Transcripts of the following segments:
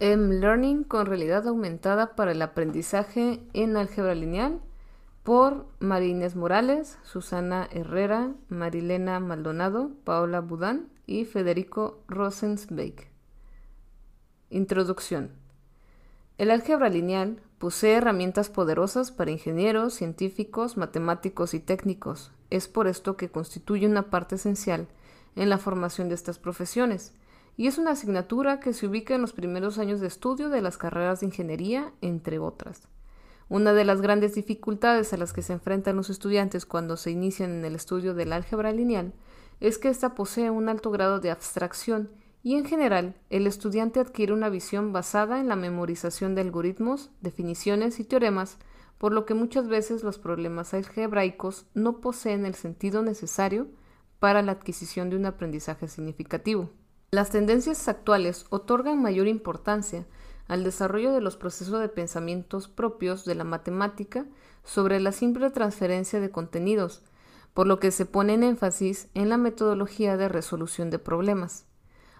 M-Learning con realidad aumentada para el aprendizaje en álgebra lineal por Marínez Morales, Susana Herrera, Marilena Maldonado, Paola Budán y Federico Rosensbeck. Introducción. El álgebra lineal posee herramientas poderosas para ingenieros, científicos, matemáticos y técnicos. Es por esto que constituye una parte esencial en la formación de estas profesiones y es una asignatura que se ubica en los primeros años de estudio de las carreras de ingeniería, entre otras. Una de las grandes dificultades a las que se enfrentan los estudiantes cuando se inician en el estudio del álgebra lineal es que ésta posee un alto grado de abstracción y en general el estudiante adquiere una visión basada en la memorización de algoritmos, definiciones y teoremas, por lo que muchas veces los problemas algebraicos no poseen el sentido necesario para la adquisición de un aprendizaje significativo. Las tendencias actuales otorgan mayor importancia al desarrollo de los procesos de pensamientos propios de la matemática sobre la simple transferencia de contenidos, por lo que se pone en énfasis en la metodología de resolución de problemas.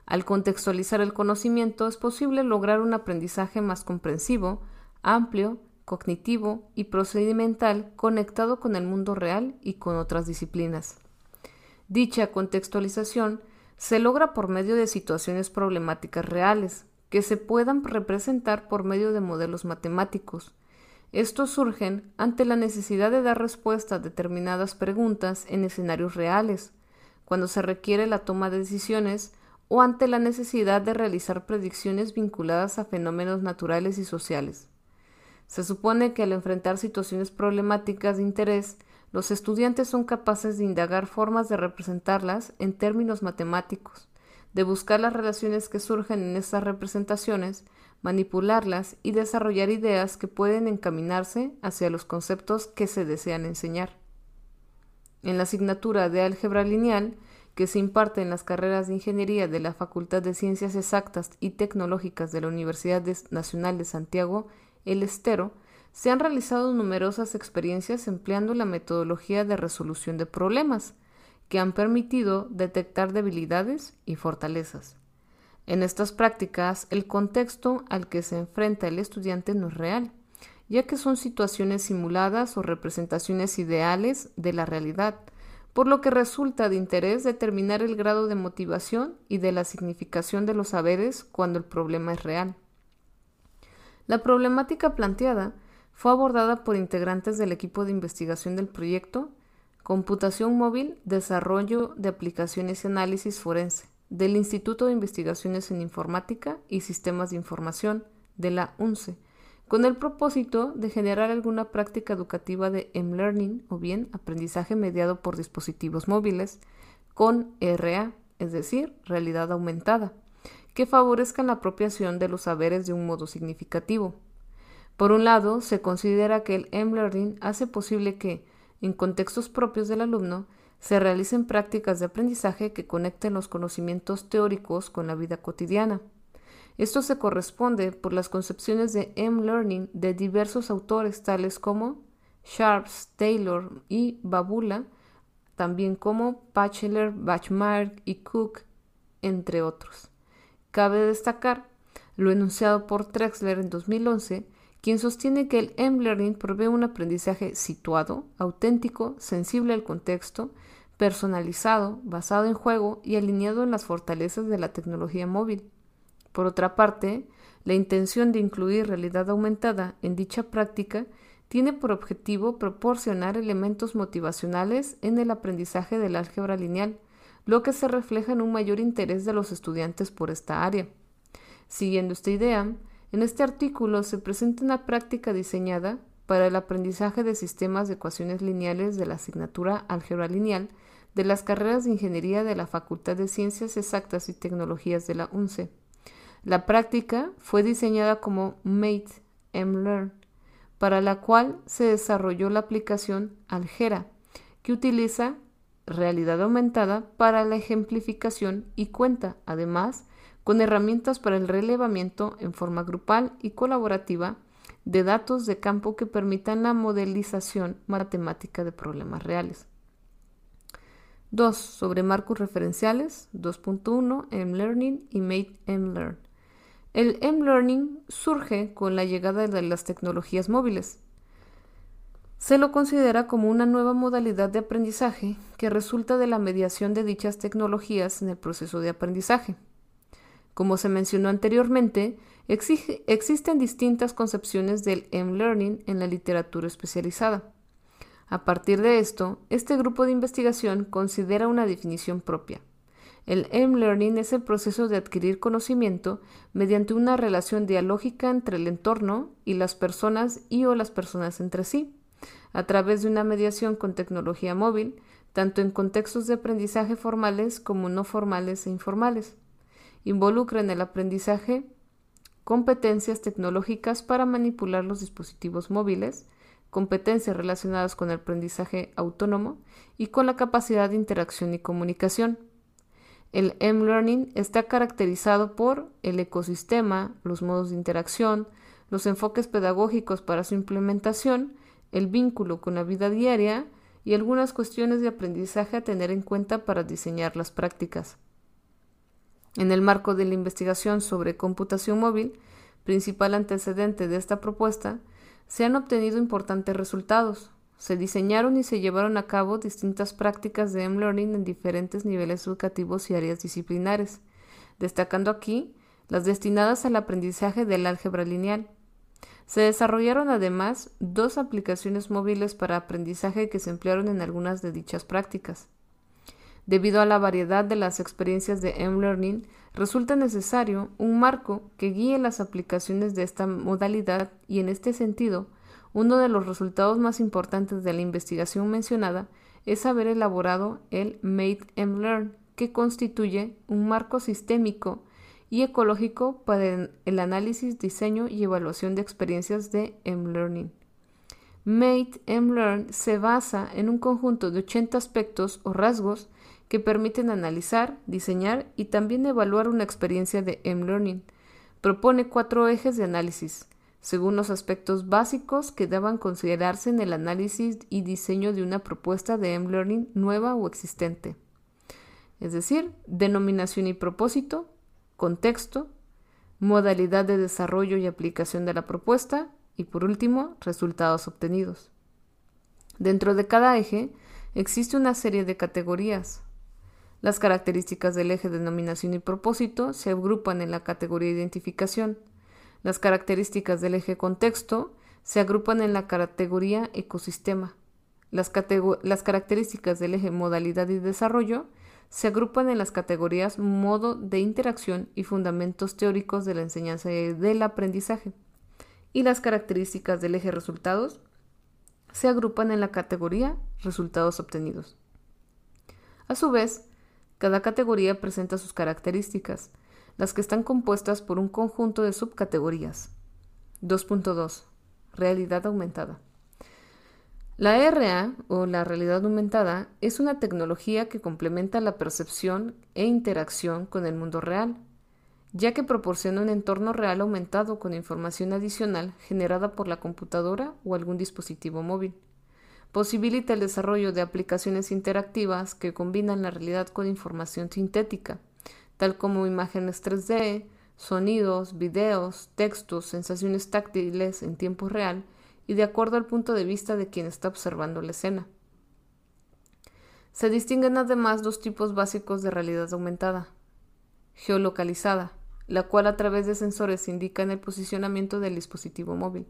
Al contextualizar el conocimiento es posible lograr un aprendizaje más comprensivo, amplio, cognitivo y procedimental conectado con el mundo real y con otras disciplinas. Dicha contextualización se logra por medio de situaciones problemáticas reales, que se puedan representar por medio de modelos matemáticos. Estos surgen ante la necesidad de dar respuesta a determinadas preguntas en escenarios reales, cuando se requiere la toma de decisiones o ante la necesidad de realizar predicciones vinculadas a fenómenos naturales y sociales. Se supone que al enfrentar situaciones problemáticas de interés, los estudiantes son capaces de indagar formas de representarlas en términos matemáticos, de buscar las relaciones que surgen en estas representaciones, manipularlas y desarrollar ideas que pueden encaminarse hacia los conceptos que se desean enseñar. En la asignatura de álgebra lineal, que se imparte en las carreras de ingeniería de la Facultad de Ciencias Exactas y Tecnológicas de la Universidad Nacional de Santiago, El Estero, se han realizado numerosas experiencias empleando la metodología de resolución de problemas, que han permitido detectar debilidades y fortalezas. En estas prácticas, el contexto al que se enfrenta el estudiante no es real, ya que son situaciones simuladas o representaciones ideales de la realidad, por lo que resulta de interés determinar el grado de motivación y de la significación de los saberes cuando el problema es real. La problemática planteada fue abordada por integrantes del equipo de investigación del proyecto Computación Móvil, Desarrollo de Aplicaciones y Análisis Forense del Instituto de Investigaciones en Informática y Sistemas de Información de la UNCE, con el propósito de generar alguna práctica educativa de M-Learning o bien aprendizaje mediado por dispositivos móviles con RA, es decir, realidad aumentada, que favorezcan la apropiación de los saberes de un modo significativo. Por un lado, se considera que el M-Learning hace posible que, en contextos propios del alumno, se realicen prácticas de aprendizaje que conecten los conocimientos teóricos con la vida cotidiana. Esto se corresponde por las concepciones de M-Learning de diversos autores tales como Sharps, Taylor y Babula, también como Batchelor, Bachmark y Cook, entre otros. Cabe destacar lo enunciado por Trexler en 2011 quien sostiene que el M-Learning provee un aprendizaje situado, auténtico, sensible al contexto, personalizado, basado en juego y alineado en las fortalezas de la tecnología móvil. Por otra parte, la intención de incluir realidad aumentada en dicha práctica tiene por objetivo proporcionar elementos motivacionales en el aprendizaje del álgebra lineal, lo que se refleja en un mayor interés de los estudiantes por esta área. Siguiendo esta idea, en este artículo se presenta una práctica diseñada para el aprendizaje de sistemas de ecuaciones lineales de la asignatura Álgebra Lineal de las carreras de Ingeniería de la Facultad de Ciencias Exactas y Tecnologías de la UNCE. La práctica fue diseñada como Mate M-Learn, para la cual se desarrolló la aplicación Algera, que utiliza realidad aumentada para la ejemplificación y cuenta, además, con herramientas para el relevamiento en forma grupal y colaborativa de datos de campo que permitan la modelización matemática de problemas reales. 2. Sobre marcos referenciales. 2.1. M-Learning y Made M-Learn. El M-Learning surge con la llegada de las tecnologías móviles. Se lo considera como una nueva modalidad de aprendizaje que resulta de la mediación de dichas tecnologías en el proceso de aprendizaje. Como se mencionó anteriormente, existen distintas concepciones del M-Learning en la literatura especializada. A partir de esto, este grupo de investigación considera una definición propia. El M-Learning es el proceso de adquirir conocimiento mediante una relación dialógica entre el entorno y las personas y o las personas entre sí, a través de una mediación con tecnología móvil, tanto en contextos de aprendizaje formales como no formales e informales. Involucra en el aprendizaje competencias tecnológicas para manipular los dispositivos móviles, competencias relacionadas con el aprendizaje autónomo y con la capacidad de interacción y comunicación. El M-Learning está caracterizado por el ecosistema, los modos de interacción, los enfoques pedagógicos para su implementación, el vínculo con la vida diaria y algunas cuestiones de aprendizaje a tener en cuenta para diseñar las prácticas. En el marco de la investigación sobre computación móvil, principal antecedente de esta propuesta, se han obtenido importantes resultados. Se diseñaron y se llevaron a cabo distintas prácticas de M-Learning en diferentes niveles educativos y áreas disciplinares, destacando aquí las destinadas al aprendizaje del álgebra lineal. Se desarrollaron además dos aplicaciones móviles para aprendizaje que se emplearon en algunas de dichas prácticas. Debido a la variedad de las experiencias de M-Learning, resulta necesario un marco que guíe las aplicaciones de esta modalidad y en este sentido, uno de los resultados más importantes de la investigación mencionada es haber elaborado el Made M Learn, que constituye un marco sistémico y ecológico para el análisis, diseño y evaluación de experiencias de M-Learning. Made M-Learn se basa en un conjunto de 80 aspectos o rasgos que permiten analizar, diseñar y también evaluar una experiencia de M-Learning. Propone cuatro ejes de análisis, según los aspectos básicos que deban considerarse en el análisis y diseño de una propuesta de M-Learning nueva o existente. Es decir, denominación y propósito, contexto, modalidad de desarrollo y aplicación de la propuesta y por último, resultados obtenidos. Dentro de cada eje existe una serie de categorías. Las características del eje denominación y propósito se agrupan en la categoría identificación, las características del eje contexto se agrupan en la categoría ecosistema. Las, características del eje modalidad y desarrollo se agrupan en las categorías modo de interacción y fundamentos teóricos de la enseñanza y del aprendizaje. Y las características del eje resultados se agrupan en la categoría resultados obtenidos. A su vez, cada categoría presenta sus características, las que están compuestas por un conjunto de subcategorías. 2.2. Realidad aumentada. La RA o la realidad aumentada es una tecnología que complementa la percepción e interacción con el mundo real, ya que proporciona un entorno real aumentado con información adicional generada por la computadora o algún dispositivo móvil. Posibilita el desarrollo de aplicaciones interactivas que combinan la realidad con información sintética, tal como imágenes 3D, sonidos, videos, textos, sensaciones táctiles en tiempo real y de acuerdo al punto de vista de quien está observando la escena. Se distinguen además dos tipos básicos de realidad aumentada. Geolocalizada, la cual a través de sensores indica el posicionamiento del dispositivo móvil.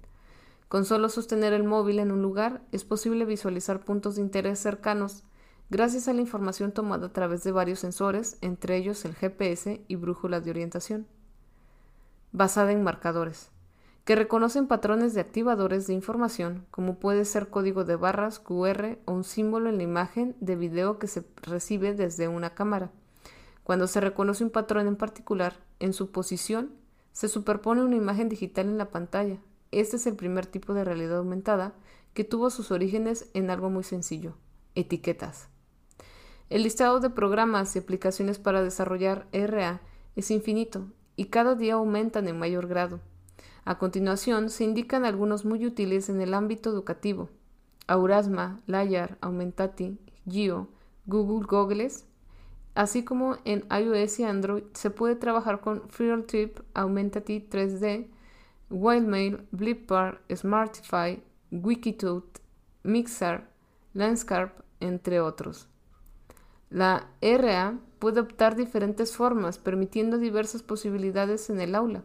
Con solo sostener el móvil en un lugar es posible visualizar puntos de interés cercanos gracias a la información tomada a través de varios sensores, entre ellos el GPS y brújulas de orientación. Basada en marcadores, que reconocen patrones de activadores de información, como puede ser código de barras, QR o un símbolo en la imagen de video que se recibe desde una cámara. Cuando se reconoce un patrón en particular, en su posición, se superpone una imagen digital en la pantalla. Este es el primer tipo de realidad aumentada que tuvo sus orígenes en algo muy sencillo, etiquetas. El listado de programas y aplicaciones para desarrollar RA es infinito y cada día aumentan en mayor grado. A continuación se indican algunos muy útiles en el ámbito educativo. Aurasma, Layar, Aumentati, Geo, Google Goggles Así como en iOS y Android se puede trabajar con FreeRTip, Augmented 3D, Wildmail, Blipbar, Smartify, Wikitote, Mixer, Landscape, entre otros. La RA puede optar diferentes formas, permitiendo diversas posibilidades en el aula.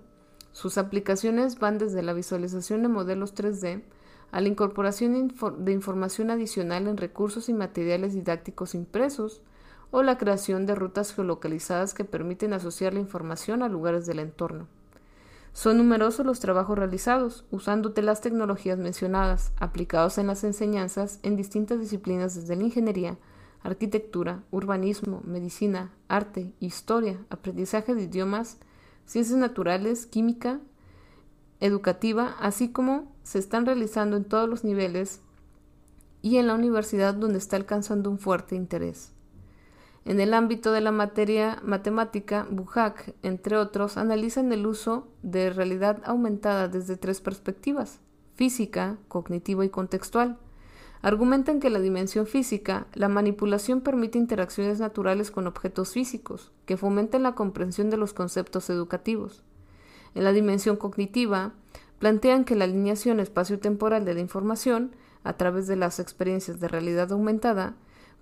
Sus aplicaciones van desde la visualización de modelos 3D a la incorporación de información adicional en recursos y materiales didácticos impresos, o la creación de rutas geolocalizadas que permiten asociar la información a lugares del entorno. Son numerosos los trabajos realizados usando las tecnologías mencionadas, aplicados en las enseñanzas en distintas disciplinas desde la ingeniería, arquitectura, urbanismo, medicina, arte, historia, aprendizaje de idiomas, ciencias naturales, química, educativa, así como se están realizando en todos los niveles y en la universidad donde está alcanzando un fuerte interés. En el ámbito de la materia matemática, Bujak, entre otros, analizan el uso de realidad aumentada desde tres perspectivas, física, cognitiva y contextual. Argumentan que la dimensión física, la manipulación permite interacciones naturales con objetos físicos, que fomenten la comprensión de los conceptos educativos. En la dimensión cognitiva, plantean que la alineación espacio-temporal de la información, a través de las experiencias de realidad aumentada,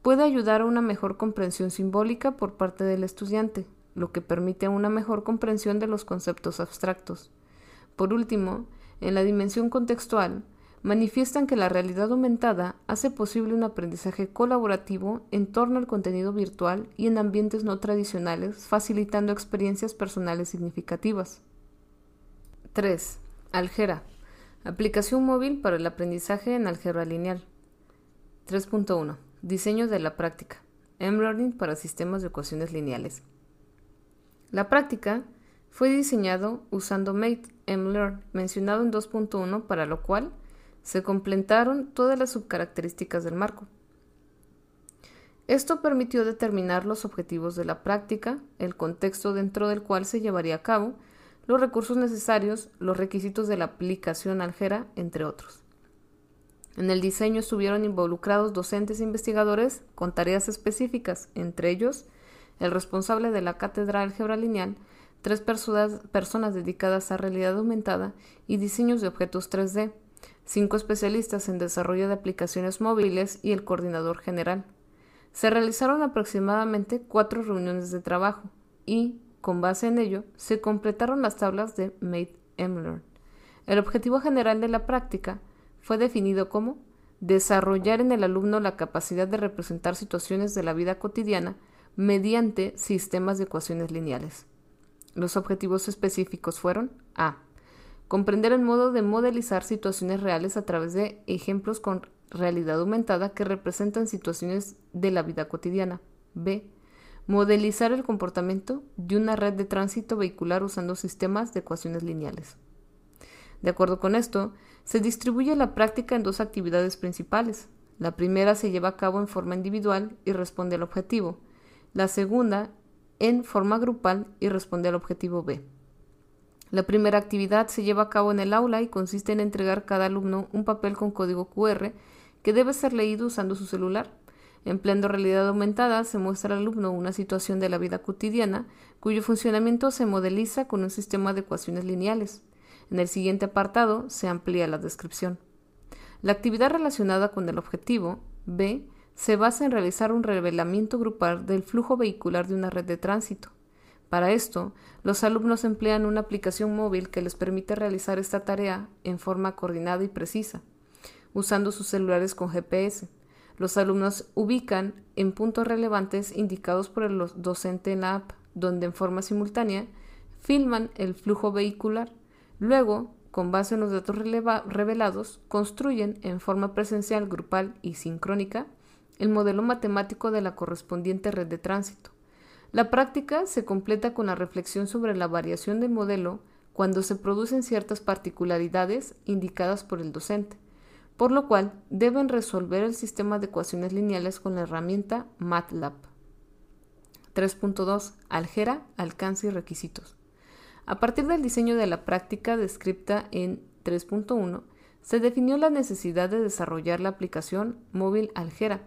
puede ayudar a una mejor comprensión simbólica por parte del estudiante, lo que permite una mejor comprensión de los conceptos abstractos. Por último, en la dimensión contextual, manifiestan que la realidad aumentada hace posible un aprendizaje colaborativo en torno al contenido virtual y en ambientes no tradicionales, facilitando experiencias personales significativas. 3. Algera. Aplicación móvil para el aprendizaje en álgebra lineal. 3.1. Diseño de la práctica. M-Learning para sistemas de ecuaciones lineales. La práctica fue diseñado usando Mate M-Learn, mencionado en 2.1, para lo cual se completaron todas las subcaracterísticas del marco. Esto permitió determinar los objetivos de la práctica, el contexto dentro del cual se llevaría a cabo, los recursos necesarios, los requisitos de la aplicación aljera, entre otros. En el diseño estuvieron involucrados docentes e investigadores con tareas específicas, entre ellos el responsable de la cátedra álgebra lineal, tres personas, dedicadas a realidad aumentada y diseños de objetos 3D, cinco especialistas en desarrollo de aplicaciones móviles y el coordinador general. Se realizaron aproximadamente cuatro reuniones de trabajo y, con base en ello, se completaron las tablas de Made Emler. El objetivo general de la práctica fue definido como desarrollar en el alumno la capacidad de representar situaciones de la vida cotidiana mediante sistemas de ecuaciones lineales. Los objetivos específicos fueron a. Comprender el modo de modelizar situaciones reales a través de ejemplos con realidad aumentada que representan situaciones de la vida cotidiana. b. Modelizar el comportamiento de una red de tránsito vehicular usando sistemas de ecuaciones lineales. De acuerdo con esto, se distribuye la práctica en dos actividades principales. La primera se lleva a cabo en forma individual y responde al objetivo. La segunda en forma grupal y responde al objetivo B. La primera actividad se lleva a cabo en el aula y consiste en entregar a cada alumno un papel con código QR que debe ser leído usando su celular. Empleando realidad aumentada, se muestra al alumno una situación de la vida cotidiana cuyo funcionamiento se modeliza con un sistema de ecuaciones lineales. En el siguiente apartado se amplía la descripción. La actividad relacionada con el objetivo, B, se basa en realizar un revelamiento grupal del flujo vehicular de una red de tránsito. Para esto, los alumnos emplean una aplicación móvil que les permite realizar esta tarea en forma coordinada y precisa, usando sus celulares con GPS. Los alumnos ubican en puntos relevantes indicados por el docente en la app, donde en forma simultánea filman el flujo vehicular Luego, con base en los datos revelados, construyen en forma presencial, grupal y sincrónica el modelo matemático de la correspondiente red de tránsito. La práctica se completa con la reflexión sobre la variación del modelo cuando se producen ciertas particularidades indicadas por el docente, por lo cual deben resolver el sistema de ecuaciones lineales con la herramienta MATLAB. 3.2. Algera, alcance y requisitos. A partir del diseño de la práctica descripta en 3.1, se definió la necesidad de desarrollar la aplicación móvil Algera,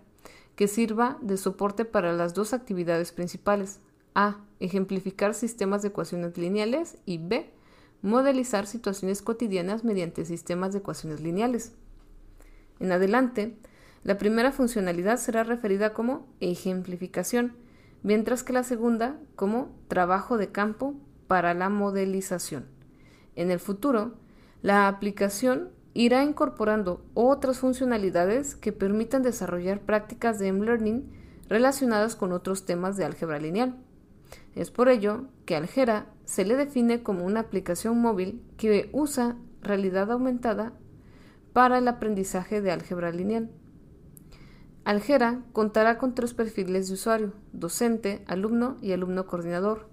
que sirva de soporte para las dos actividades principales. A. Ejemplificar sistemas de ecuaciones lineales y B. Modelizar situaciones cotidianas mediante sistemas de ecuaciones lineales. En adelante, la primera funcionalidad será referida como ejemplificación, mientras que la segunda como trabajo de campo para la modelización. En el futuro, la aplicación irá incorporando otras funcionalidades que permitan desarrollar prácticas de M-Learning relacionadas con otros temas de álgebra lineal. Es por ello que Algera se le define como una aplicación móvil que usa realidad aumentada para el aprendizaje de álgebra lineal. Algera contará con tres perfiles de usuario, docente, alumno y alumno coordinador.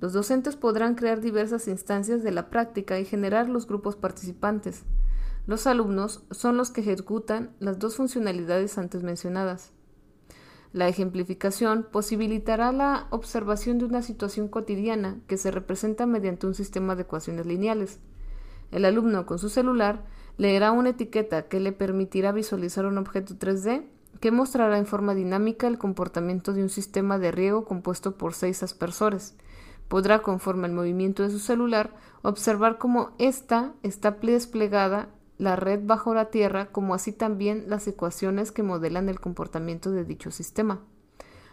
Los docentes podrán crear diversas instancias de la práctica y generar los grupos participantes. Los alumnos son los que ejecutan las dos funcionalidades antes mencionadas. La ejemplificación posibilitará la observación de una situación cotidiana que se representa mediante un sistema de ecuaciones lineales. El alumno con su celular leerá una etiqueta que le permitirá visualizar un objeto 3D que mostrará en forma dinámica el comportamiento de un sistema de riego compuesto por seis aspersores. Podrá, conforme al movimiento de su celular, observar cómo ésta está desplegada la red bajo la Tierra, como así también las ecuaciones que modelan el comportamiento de dicho sistema.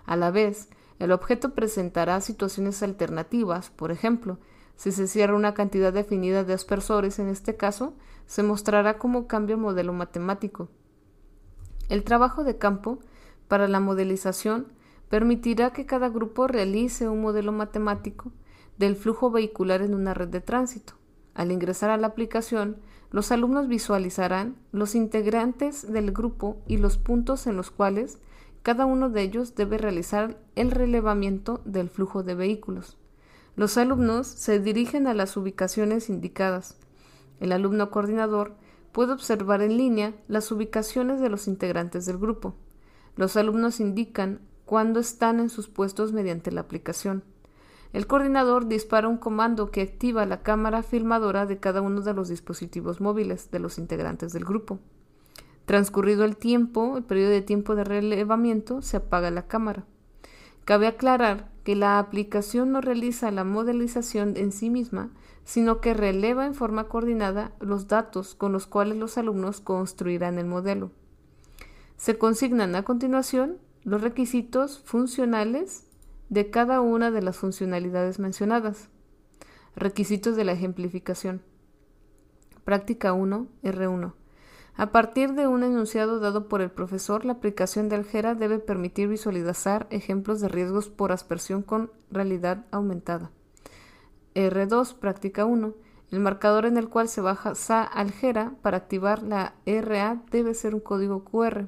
A la vez, el objeto presentará situaciones alternativas, por ejemplo, si se cierra una cantidad definida de aspersores, en este caso, se mostrará cómo cambia modelo matemático. El trabajo de campo para la modelización permitirá que cada grupo realice un modelo matemático del flujo vehicular en una red de tránsito. Al ingresar a la aplicación, los alumnos visualizarán los integrantes del grupo y los puntos en los cuales cada uno de ellos debe realizar el relevamiento del flujo de vehículos. Los alumnos se dirigen a las ubicaciones indicadas. El alumno coordinador puede observar en línea las ubicaciones de los integrantes del grupo. Los alumnos indican cuándo están en sus puestos mediante la aplicación. El coordinador dispara un comando que activa la cámara filmadora de cada uno de los dispositivos móviles de los integrantes del grupo. Transcurrido el tiempo, el periodo de tiempo de relevamiento, se apaga la cámara. Cabe aclarar que la aplicación no realiza la modelización en sí misma, sino que releva en forma coordinada los datos con los cuales los alumnos construirán el modelo. Se consignan a continuación los requisitos funcionales de cada una de las funcionalidades mencionadas. Requisitos de la ejemplificación. Práctica 1, R1. A partir de un enunciado dado por el profesor, la aplicación de Algera debe permitir visualizar ejemplos de riesgos por aspersión con realidad aumentada. R2, práctica 1. El marcador en el cual se baja SA Algera para activar la RA debe ser un código QR.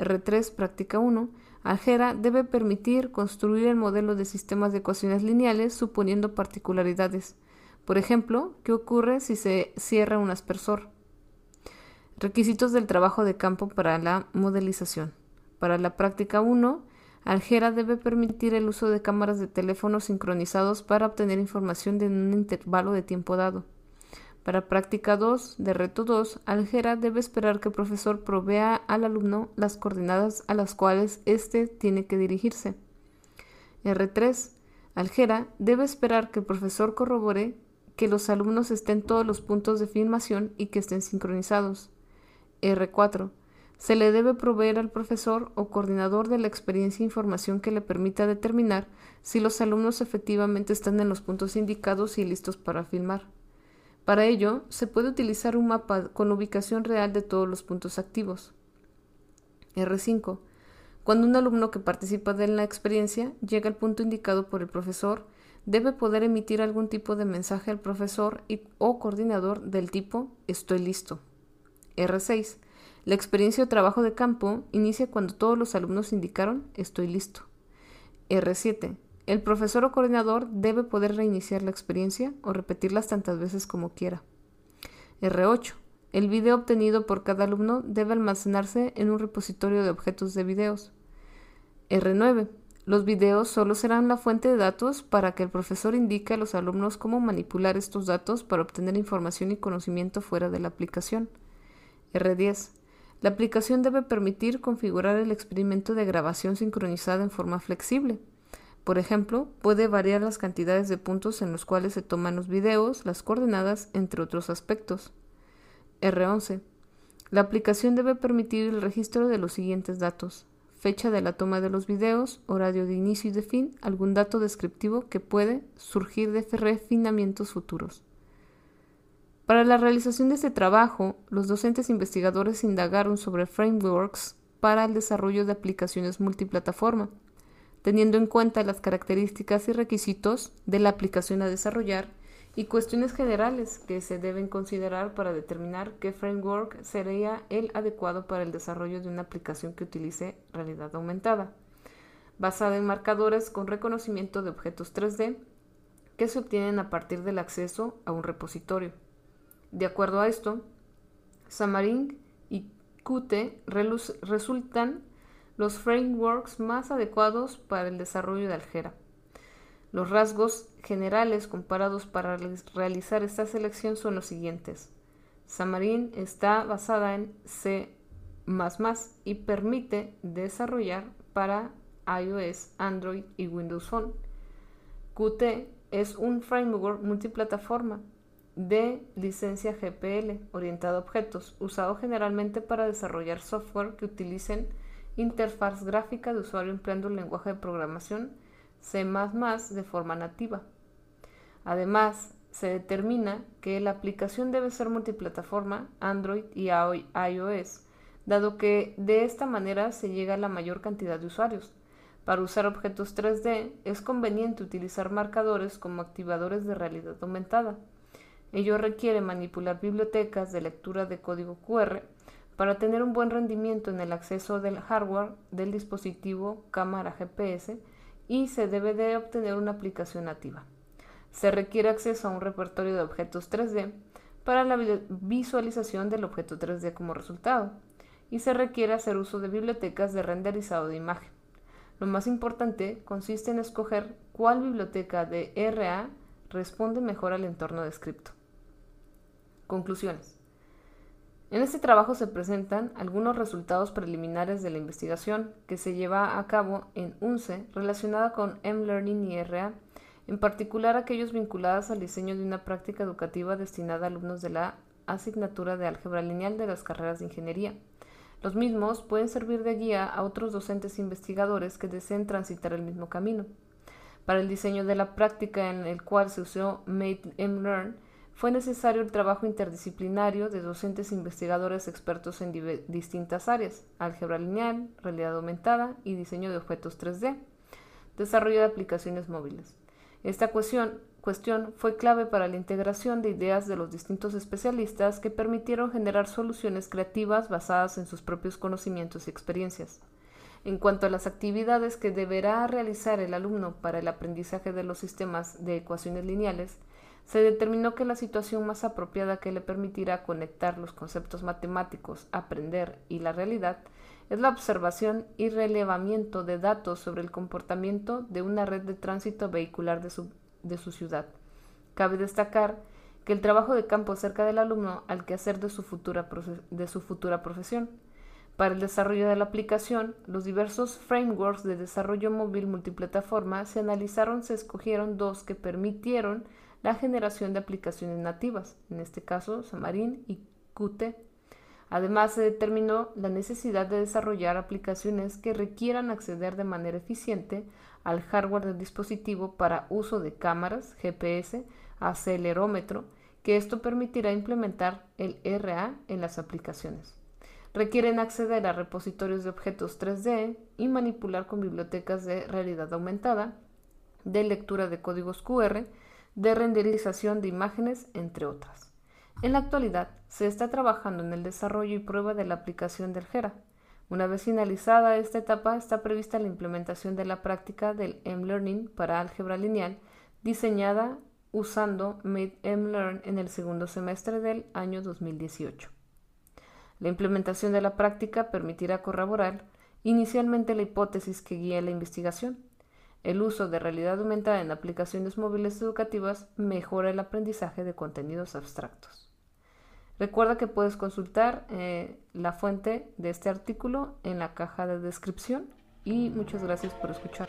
R3, práctica 1. Algera debe permitir construir el modelo de sistemas de ecuaciones lineales suponiendo particularidades. Por ejemplo, ¿qué ocurre si se cierra un aspersor? Requisitos del trabajo de campo para la modelización. Para la práctica 1, Algera debe permitir el uso de cámaras de teléfono sincronizados para obtener información en un intervalo de tiempo dado. Para práctica 2 de reto 2, Algera debe esperar que el profesor provea al alumno las coordenadas a las cuales éste tiene que dirigirse. R3. Algera debe esperar que el profesor corrobore que los alumnos estén todos los puntos de filmación y que estén sincronizados. R4. Se le debe proveer al profesor o coordinador de la experiencia información que le permita determinar si los alumnos efectivamente están en los puntos indicados y listos para filmar. Para ello, se puede utilizar un mapa con ubicación real de todos los puntos activos. R5. Cuando un alumno que participa de la experiencia llega al punto indicado por el profesor, debe poder emitir algún tipo de mensaje al profesor y, o coordinador del tipo estoy listo. R6. La experiencia o trabajo de campo inicia cuando todos los alumnos indicaron estoy listo. R7. El profesor o coordinador debe poder reiniciar la experiencia o repetirlas tantas veces como quiera. R8. El video obtenido por cada alumno debe almacenarse en un repositorio de objetos de videos. R9. Los videos solo serán la fuente de datos para que el profesor indique a los alumnos cómo manipular estos datos para obtener información y conocimiento fuera de la aplicación. R10. La aplicación debe permitir configurar el experimento de grabación sincronizada en forma flexible. Por ejemplo, puede variar las cantidades de puntos en los cuales se toman los videos, las coordenadas, entre otros aspectos. R11. La aplicación debe permitir el registro de los siguientes datos. Fecha de la toma de los videos, horario de inicio y de fin, algún dato descriptivo que puede surgir de refinamientos futuros. Para la realización de este trabajo, los docentes investigadores indagaron sobre frameworks para el desarrollo de aplicaciones multiplataforma, teniendo en cuenta las características y requisitos de la aplicación a desarrollar y cuestiones generales que se deben considerar para determinar qué framework sería el adecuado para el desarrollo de una aplicación que utilice realidad aumentada, basada en marcadores con reconocimiento de objetos 3D que se obtienen a partir del acceso a un repositorio. De acuerdo a esto, Xamarin y Qt resultan los frameworks más adecuados para el desarrollo de Algera. Los rasgos generales comparados para realizar esta selección son los siguientes. Xamarin está basada en C++ y permite desarrollar para iOS, Android y Windows Phone. Qt es un framework multiplataforma de licencia GPL orientado a objetos, usado generalmente para desarrollar software que utilicen interfaz gráfica de usuario empleando el lenguaje de programación C++ de forma nativa. Además, se determina que la aplicación debe ser multiplataforma Android y iOS, dado que de esta manera se llega a la mayor cantidad de usuarios. Para usar objetos 3D es conveniente utilizar marcadores como activadores de realidad aumentada. Ello requiere manipular bibliotecas de lectura de código QR para tener un buen rendimiento en el acceso del hardware del dispositivo cámara GPS y se debe de obtener una aplicación nativa. Se requiere acceso a un repertorio de objetos 3D para la visualización del objeto 3D como resultado y se requiere hacer uso de bibliotecas de renderizado de imagen. Lo más importante consiste en escoger cuál biblioteca de RA responde mejor al entorno descrito. Conclusiones. En este trabajo se presentan algunos resultados preliminares de la investigación que se lleva a cabo en UNCE relacionada con M-Learning y RA, en particular aquellos vinculados al diseño de una práctica educativa destinada a alumnos de la asignatura de álgebra lineal de las carreras de ingeniería. Los mismos pueden servir de guía a otros docentes investigadores que deseen transitar el mismo camino. Para el diseño de la práctica en el cual se usó Made M-Learn, fue necesario el trabajo interdisciplinario de docentes e investigadores expertos en distintas áreas, álgebra lineal, realidad aumentada y diseño de objetos 3D, desarrollo de aplicaciones móviles. Esta cuestión, cuestión fue clave para la integración de ideas de los distintos especialistas que permitieron generar soluciones creativas basadas en sus propios conocimientos y experiencias. En cuanto a las actividades que deberá realizar el alumno para el aprendizaje de los sistemas de ecuaciones lineales, se determinó que la situación más apropiada que le permitirá conectar los conceptos matemáticos, aprender y la realidad es la observación y relevamiento de datos sobre el comportamiento de una red de tránsito vehicular de su, de su ciudad. Cabe destacar que el trabajo de campo cerca del alumno al quehacer de su futura, de su futura profesión. Para el desarrollo de la aplicación, los diversos frameworks de desarrollo móvil multiplataforma se analizaron, se escogieron dos que permitieron la generación de aplicaciones nativas, en este caso Xamarin y Qt. Además, se determinó la necesidad de desarrollar aplicaciones que requieran acceder de manera eficiente al hardware del dispositivo para uso de cámaras, GPS, acelerómetro, que esto permitirá implementar el RA en las aplicaciones. Requieren acceder a repositorios de objetos 3D y manipular con bibliotecas de realidad aumentada, de lectura de códigos QR, de renderización de imágenes, entre otras. En la actualidad, se está trabajando en el desarrollo y prueba de la aplicación del GERA. Una vez finalizada esta etapa, está prevista la implementación de la práctica del M-Learning para álgebra lineal, diseñada usando Made-M-Learn en el segundo semestre del año 2018. La implementación de la práctica permitirá corroborar inicialmente la hipótesis que guía la investigación, el uso de realidad aumentada en aplicaciones móviles educativas mejora el aprendizaje de contenidos abstractos. Recuerda que puedes consultar eh, la fuente de este artículo en la caja de descripción y muchas gracias por escuchar.